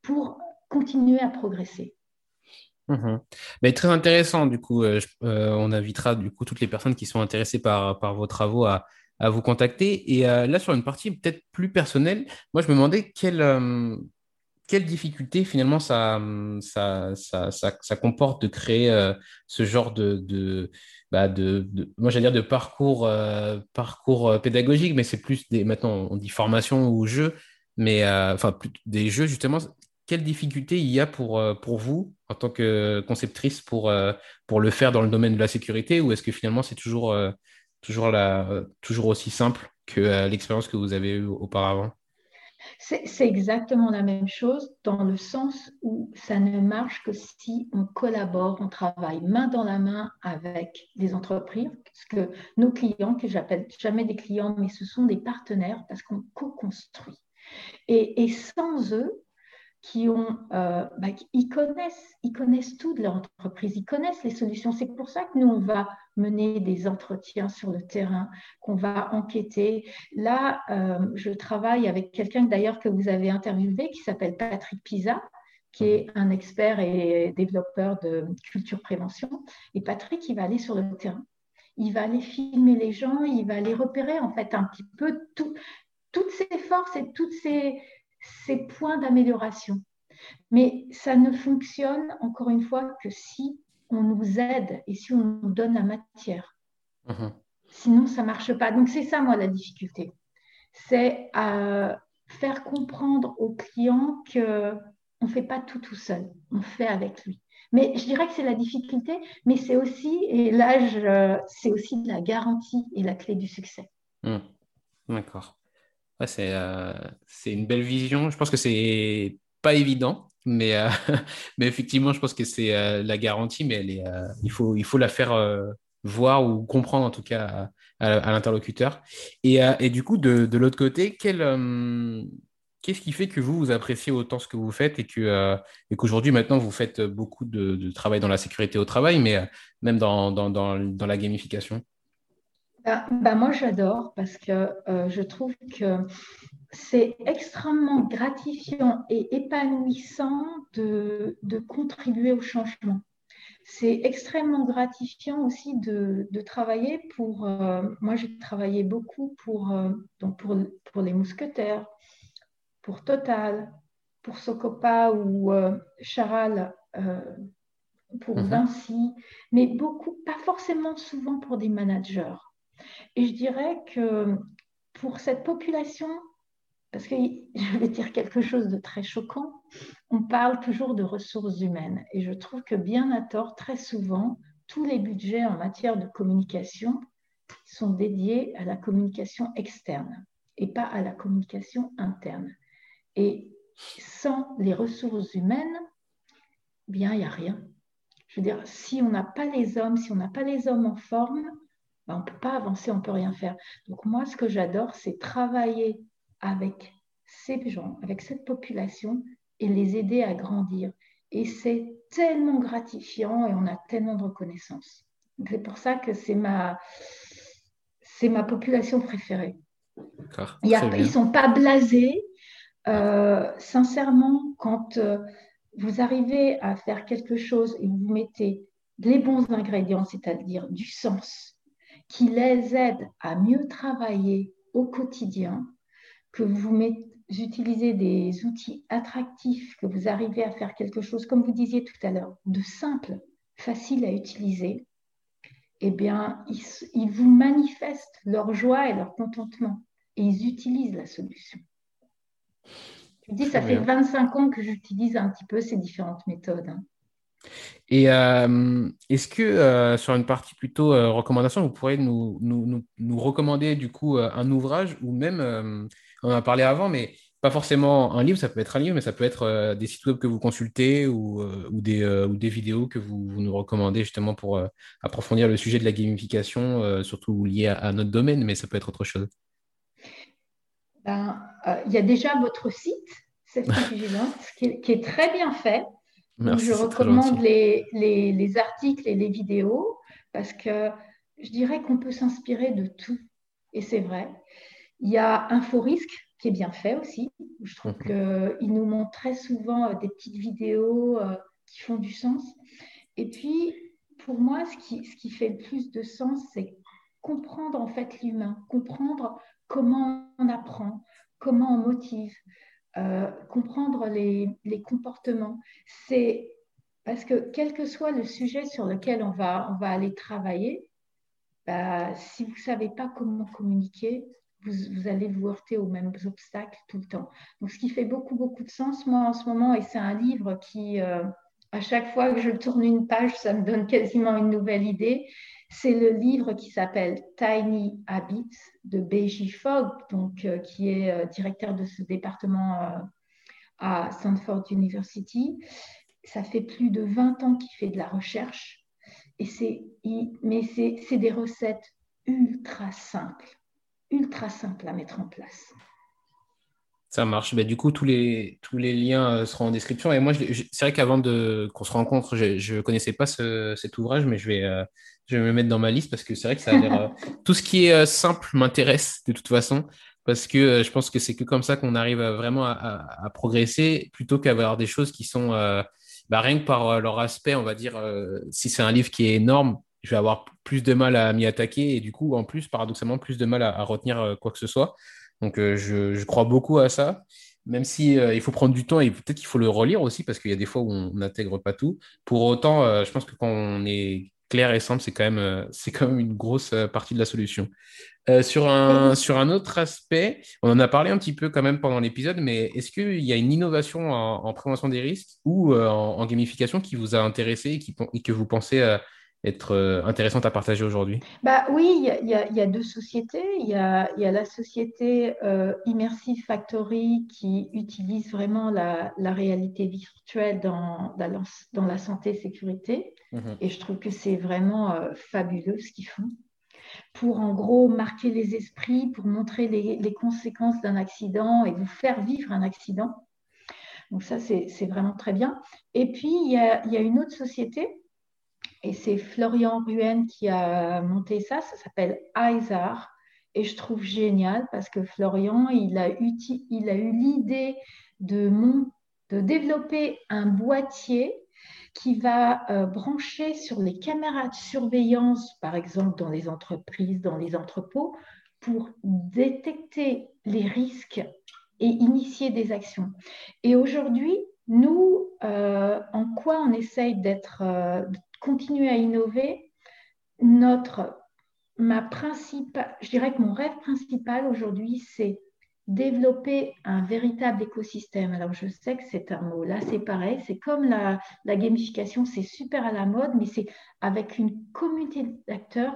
pour continuer à progresser. Mhm. Mais très intéressant, du coup, euh, euh, on invitera du coup toutes les personnes qui sont intéressées par, vos travaux à, vous contacter. Et euh, là, sur une partie peut-être plus personnelle, moi, je me demandais quelle, quelle difficulté finalement ça, comporte de créer ce genre de, parcours, pédagogique, mais c'est plus des, maintenant, on dit formation ou jeu, mais enfin, des jeux justement quelles difficultés il y a pour, euh, pour vous en tant que conceptrice pour, euh, le faire dans le domaine de la sécurité ou est-ce que finalement c'est euh, toujours aussi simple que l'expérience que vous avez eue auparavant? C'est exactement la même chose dans le sens où ça ne marche que si on collabore, on travaille main dans la main avec des entreprises, parce que nos clients, que j'appelle jamais des clients, mais ce sont des partenaires parce qu'on co-construit. Et, et, sans eux, qui ont, euh, bah, ils connaissent, ils connaissent tout de leur entreprise, ils connaissent les solutions. C'est pour ça que nous on va mener des entretiens sur le terrain, qu'on va enquêter. Là, euh, je travaille avec quelqu'un d'ailleurs que vous avez interviewé, qui s'appelle Patrick Pisa, qui est un expert et développeur de culture prévention. Et Patrick, il va aller sur le terrain. Il va aller filmer les gens, il va aller repérer en fait un petit peu tout, toutes ces forces et toutes ces, ces points d'amélioration. Mais ça ne fonctionne, encore une fois, que si on nous aide et si on nous donne la matière. Mhm. Sinon, ça ne marche pas. Donc, c'est ça, moi, la difficulté. C'est à euh, faire comprendre au client qu'on ne fait pas tout tout seul, on fait avec lui. Mais je dirais que c'est la difficulté, mais c'est aussi, et là, c'est aussi la garantie et la clé du succès. Mhm. D'accord. Euh, c'est une belle vision. Je pense que c'est pas évident, mais, euh, mais effectivement, je pense que c'est euh, la garantie, mais elle est, il, faut, il faut la faire voir ou comprendre en tout cas à, l'interlocuteur. Et, et, du coup, de, de l'autre côté, quel, qu'est-ce qui fait que vous, vous appréciez autant ce que vous faites et que et qu'aujourd'hui, maintenant, vous faites beaucoup de, travail dans la sécurité au travail, mais même dans, dans, dans la gamification? Bah, bah, moi, j'adore parce que euh, je trouve que c'est extrêmement gratifiant et épanouissant de, contribuer au changement. C'est extrêmement gratifiant aussi de, travailler pour... Euh, moi, j'ai travaillé beaucoup pour, euh, donc pour, pour, les mousquetaires, pour Total, pour Socopa ou Charal, pour mhm. Vinci, mais beaucoup, pas forcément souvent pour des managers. Et je dirais que pour cette population, parce que je vais dire quelque chose de très choquant, on parle toujours de ressources humaines. Et je trouve que bien à tort, très souvent, tous les budgets en matière de communication sont dédiés à la communication externe et pas à la communication interne. Et sans les ressources humaines, bien, il n'y a rien. Je veux dire, si on n'a pas les hommes, si on n'a pas les hommes en forme, ben, on ne peut pas avancer, on ne peut rien faire. Donc moi, ce que j'adore, c'est travailler avec ces gens, avec cette population et les aider à grandir. Et c'est tellement gratifiant et on a tellement de reconnaissance. C'est pour ça que c'est ma, c'est ma population préférée. ils ne sont pas blasés. Euh, sincèrement, quand euh, vous arrivez à faire quelque chose et vous mettez les bons ingrédients, c'est-à-dire du sens, qui les aide à mieux travailler au quotidien, que vous mettez utilisez des outils attractifs, que vous arrivez à faire quelque chose, comme vous disiez tout à l'heure, de simple, facile à utiliser, eh bien, ils, vous manifestent leur joie et leur contentement et ils utilisent la solution. Je dis, ça fait 25 ans que j'utilise un petit peu ces différentes méthodes. Hein. Et euh, est-ce que euh, sur une partie plutôt euh, recommandation, vous pourriez nous, nous, nous, recommander du coup un ouvrage ou même on en a parlé avant, mais pas forcément un livre, ça peut être un livre, mais ça peut être des sites web que vous consultez ou, ou, des, ou des, vidéos que vous, nous recommandez justement pour approfondir le sujet de la gamification, surtout lié à, notre domaine, mais ça peut être autre chose. Ben, il y a déjà votre site, cette vigilance, qui est très bien fait. Je recommande les, les, les articles et les vidéos parce que je dirais qu'on peut s'inspirer de tout. Et c'est vrai. Il y a InfoRisque qui est bien fait aussi. Je trouve mhm. qu'il nous montre très souvent euh, des petites vidéos euh, qui font du sens. Et puis, pour moi, ce qui, ce qui fait le plus de sens, c'est comprendre en fait l'humain, comprendre comment on apprend, comment on motive, euh, comprendre les, les comportements. C'est parce que quel que soit le sujet sur lequel on va, on va aller travailler, bah, si vous ne savez pas comment communiquer, vous, allez vous heurter aux mêmes obstacles tout le temps. Donc, ce qui fait beaucoup, beaucoup de sens, moi, en ce moment, et c'est un livre qui, euh, à chaque fois que je tourne une page, ça me donne quasiment une nouvelle idée. C'est le livre qui s'appelle Tiny Habits de B.J. Fogg, donc, euh, qui est euh, directeur de ce département à Stanford University. Ça fait plus de 20 ans qu'il fait de la recherche. Et c'est, mais c'est des recettes ultra simples ultra simple à mettre en place. Ça marche. Bah, du coup, tous les, tous les liens euh, seront en description. Et moi, c'est vrai qu'avant qu'on se rencontre, je ne connaissais pas cet ouvrage, mais je vais, euh, je vais me mettre dans ma liste parce que c'est vrai que ça a l'air. Euh, tout ce qui est simple m'intéresse de toute façon, parce que je pense que c'est que comme ça qu'on arrive vraiment à, progresser, plutôt qu'avoir des choses qui sont, bah, rien que par leur aspect, on va dire, si c'est un livre qui est énorme, je vais avoir plus de mal à m'y attaquer et du coup, en plus, paradoxalement, plus de mal à, retenir quoi que ce soit. Donc, euh, je, crois beaucoup à ça, même si euh, il faut prendre du temps et peut-être qu'il faut le relire aussi parce qu'il y a des fois où on n'intègre pas tout. Pour autant, je pense que quand on est clair et simple, c'est quand même, c'est quand même une grosse partie de la solution. sur, un, sur un autre aspect, on en a parlé un petit peu quand même pendant l'épisode, mais est-ce qu'il y a une innovation en, prévention des risques ou en, gamification qui vous a intéressé et, qui, et que vous pensez être euh, intéressante à partager aujourd'hui? Bah, Oui, il y, a deux sociétés. Il y a, la société euh, Immersive Factory qui utilise vraiment la, réalité virtuelle dans, dans, la santé-sécurité. Mhm. Et je trouve que c'est vraiment euh, fabuleux ce qu'ils font pour en gros marquer les esprits, pour montrer les, conséquences d'un accident et vous faire vivre un accident. Donc ça, c'est vraiment très bien. Et puis, il y a, il y a une autre société et c'est Florian Ruen qui a monté ça, ça s'appelle ISAR. Et je trouve génial parce que Florian, il a, eu l'idée de, de développer un boîtier qui va euh, brancher sur les caméras de surveillance, par exemple dans les entreprises, dans les entrepôts, pour détecter les risques et initier des actions. Et aujourd'hui, nous, euh, en quoi on essaye d'être, euh, continuer à innover, notre, ma je dirais que mon rêve principal aujourd'hui, c'est développer un véritable écosystème. Alors, je sais que c'est un mot. Là, c'est pareil. C'est comme la, gamification, c'est super à la mode, mais c'est avec une communauté d'acteurs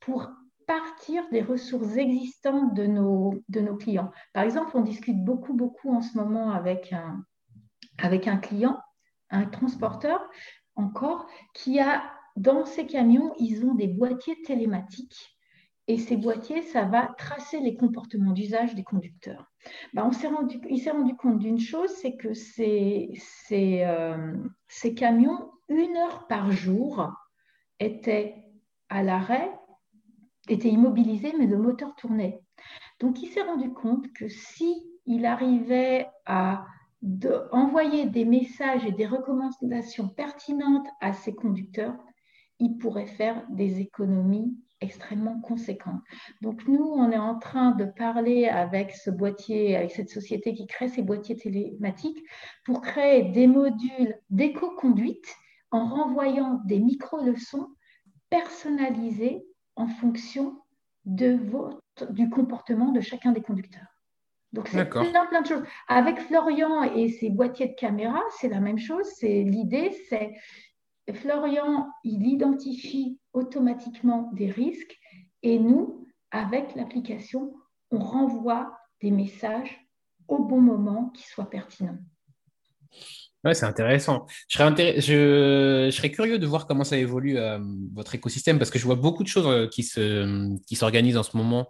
pour partir des ressources existantes de nos, clients. Par exemple, on discute beaucoup, beaucoup en ce moment avec un client, un transporteur encore, qui a dans ses camions, ils ont des boîtiers télématiques et ces boîtiers, ça va tracer les comportements d'usage des conducteurs. Ben, s'est rendu, il s'est rendu compte d'une chose, c'est que ces, ces, euh, ces, camions, une heure par jour, étaient à l'arrêt, étaient immobilisés, mais le moteur tournait. Donc il s'est rendu compte que si il arrivait à envoyer des messages et des recommandations pertinentes à ses conducteurs, il pourrait faire des économies extrêmement conséquentes. Donc nous, on est en train de parler avec ce boîtier, avec cette société qui crée ces boîtiers télématiques pour créer des modules d'éco-conduite en renvoyant des micro-leçons personnalisées en fonction du comportement de chacun des conducteurs. Donc c'est plein, plein de choses. Avec Florian et ses boîtiers de caméra, c'est la même chose. C'est l'idée, c'est Florian, il identifie automatiquement des risques et nous, avec l'application, on renvoie des messages au bon moment qui soient pertinents. Ouais, c'est intéressant. Je serais, je... serais, curieux de voir comment ça évolue euh, votre écosystème parce que je vois beaucoup de choses euh, qui s'organisent qui en ce moment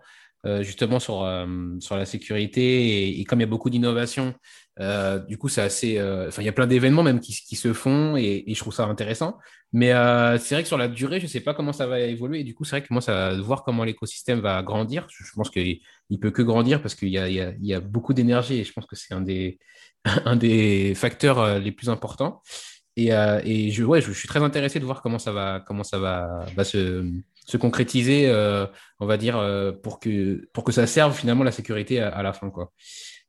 justement sur, euh, sur la sécurité. Et, comme il y a beaucoup d'innovation, euh, du coup, c'est assez. Enfin, il y a plein d'événements même qui, qui, se font et, je trouve ça intéressant. Mais c'est vrai que sur la durée, je ne sais pas comment ça va évoluer. Et du coup, c'est vrai que moi, ça voir comment l'écosystème va grandir. Je, pense qu'il ne peut que grandir parce qu'il y, y, y a, beaucoup d'énergie et je pense que c'est un des, un des facteurs les plus importants. Et, et je, ouais, je, suis très intéressé de voir comment ça va, comment ça va, va se se concrétiser, euh, on va dire, euh, pour, que, pour que ça serve finalement la sécurité à, la fin. Quoi.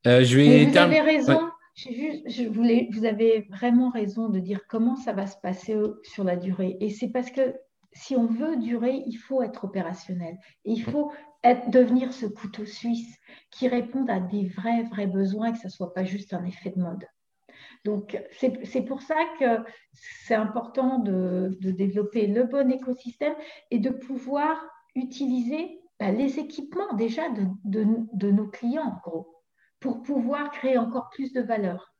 Euh, je vais vous avez raison. je voulais, vous avez vraiment raison de dire comment ça va se passer sur la durée. Et c'est parce que si on veut durer, il faut être opérationnel. Et il faut être, devenir ce couteau suisse qui réponde à des vrais, vrais besoins, que ce ne soit pas juste un effet de mode. Donc, c'est pour ça que c'est important de, développer le bon écosystème et de pouvoir utiliser bah, les équipements déjà de, nos clients, en gros, pour pouvoir créer encore plus de valeur.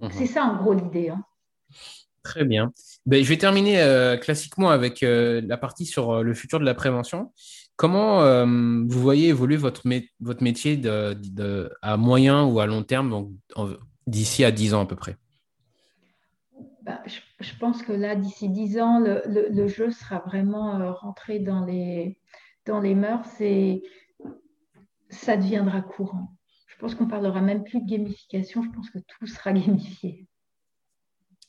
Mhm. C'est ça, en gros, l'idée. Hein. Très bien. Ben, je vais terminer euh, classiquement avec euh, la partie sur euh, le futur de la prévention. Comment vous voyez évoluer votre, votre métier à moyen ou à long terme, d'ici à 10 ans à peu près? Bah, je, pense que là, d'ici 10 ans, le, jeu sera vraiment euh, rentré dans les, dans les mœurs et ça deviendra courant. Je pense qu'on parlera même plus de gamification, je pense que tout sera gamifié.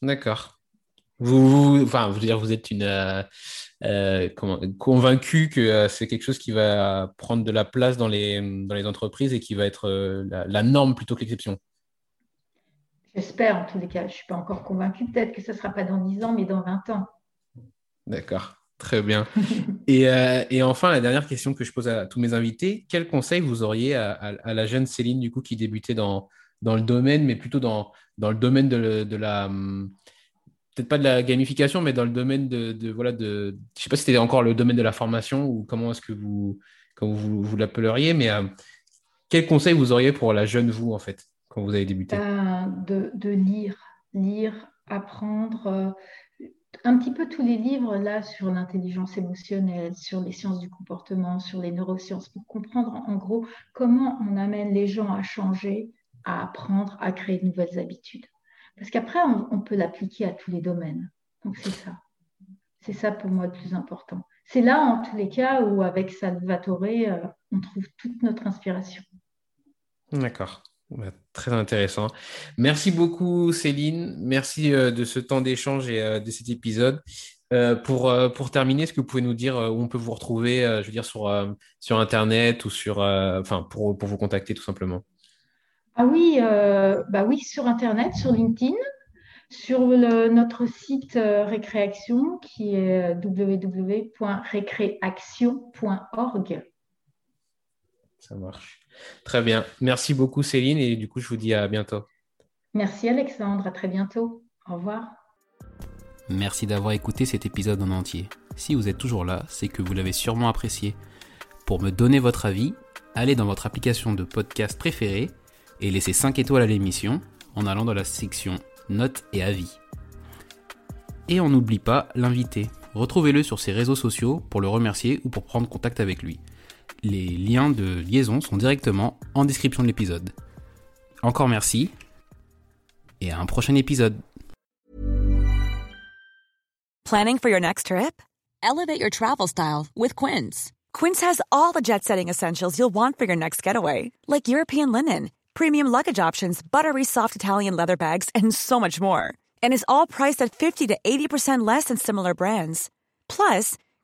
D'accord. Vous, enfin, vous, dire, vous êtes une euh, euh, convaincu que c'est quelque chose qui va prendre de la place dans les, dans les entreprises et qui va être la norme plutôt que l'exception. J'espère en tous les cas. Je ne suis pas encore convaincue. Peut-être que ce ne sera pas dans 10 ans, mais dans 20 ans. D'accord. Très bien. Euh, et, enfin, la dernière question que je pose à tous mes invités, quel conseil vous auriez à, la jeune Céline, du coup, qui débutait dans, dans le domaine, mais plutôt dans, dans le domaine de, la... Hum, peut-être pas de la gamification, mais dans le domaine de... voilà, de je ne sais pas si c'était encore le domaine de la formation ou comment est-ce que vous, vous, vous l'appelleriez, mais euh, quel conseil vous auriez pour la jeune vous, en fait? Quand vous avez débuté ben, de, lire, lire, apprendre. Euh, un petit peu tous les livres là sur l'intelligence émotionnelle, sur les sciences du comportement, sur les neurosciences, pour comprendre en gros comment on amène les gens à changer, à apprendre, à créer de nouvelles habitudes. Parce qu'après, on, peut l'appliquer à tous les domaines. Donc c'est ça. C'est ça pour moi le plus important. C'est là, en tous les cas, où avec Salvatore, euh, on trouve toute notre inspiration. D'accord. Bah, très intéressant. Merci beaucoup Céline. Merci euh, de ce temps d'échange et euh, de cet épisode. Euh, pour, pour terminer, est-ce que vous pouvez nous dire où on peut vous retrouver, je veux dire, sur, sur Internet ou sur, enfin, pour, pour, vous contacter tout simplement? Ah oui, bah oui, sur Internet, sur LinkedIn, sur notre site Récréaction qui est www.récréaction.org. Ça marche. Très bien. Merci beaucoup, Céline. Et du coup, je vous dis à bientôt. Merci, Alexandre. À très bientôt. Au revoir. Merci d'avoir écouté cet épisode en entier. Si vous êtes toujours là, c'est que vous l'avez sûrement apprécié. Pour me donner votre avis, allez dans votre application de podcast préférée et laissez 5 étoiles à l'émission en allant dans la section notes et avis. Et on n'oublie pas l'invité. Retrouvez-le sur ses réseaux sociaux pour le remercier ou pour prendre contact avec lui. Les liens de liaison sont directement en description de l'épisode. Encore merci et à un prochain épisode. Planning for your next trip? Elevate your travel style with Quince. Quince has all the jet setting essentials you'll want for your next getaway, like European linen, premium luggage options, buttery soft Italian leather bags, and so much more. And is all priced at 50 to 80% less than similar brands. Plus,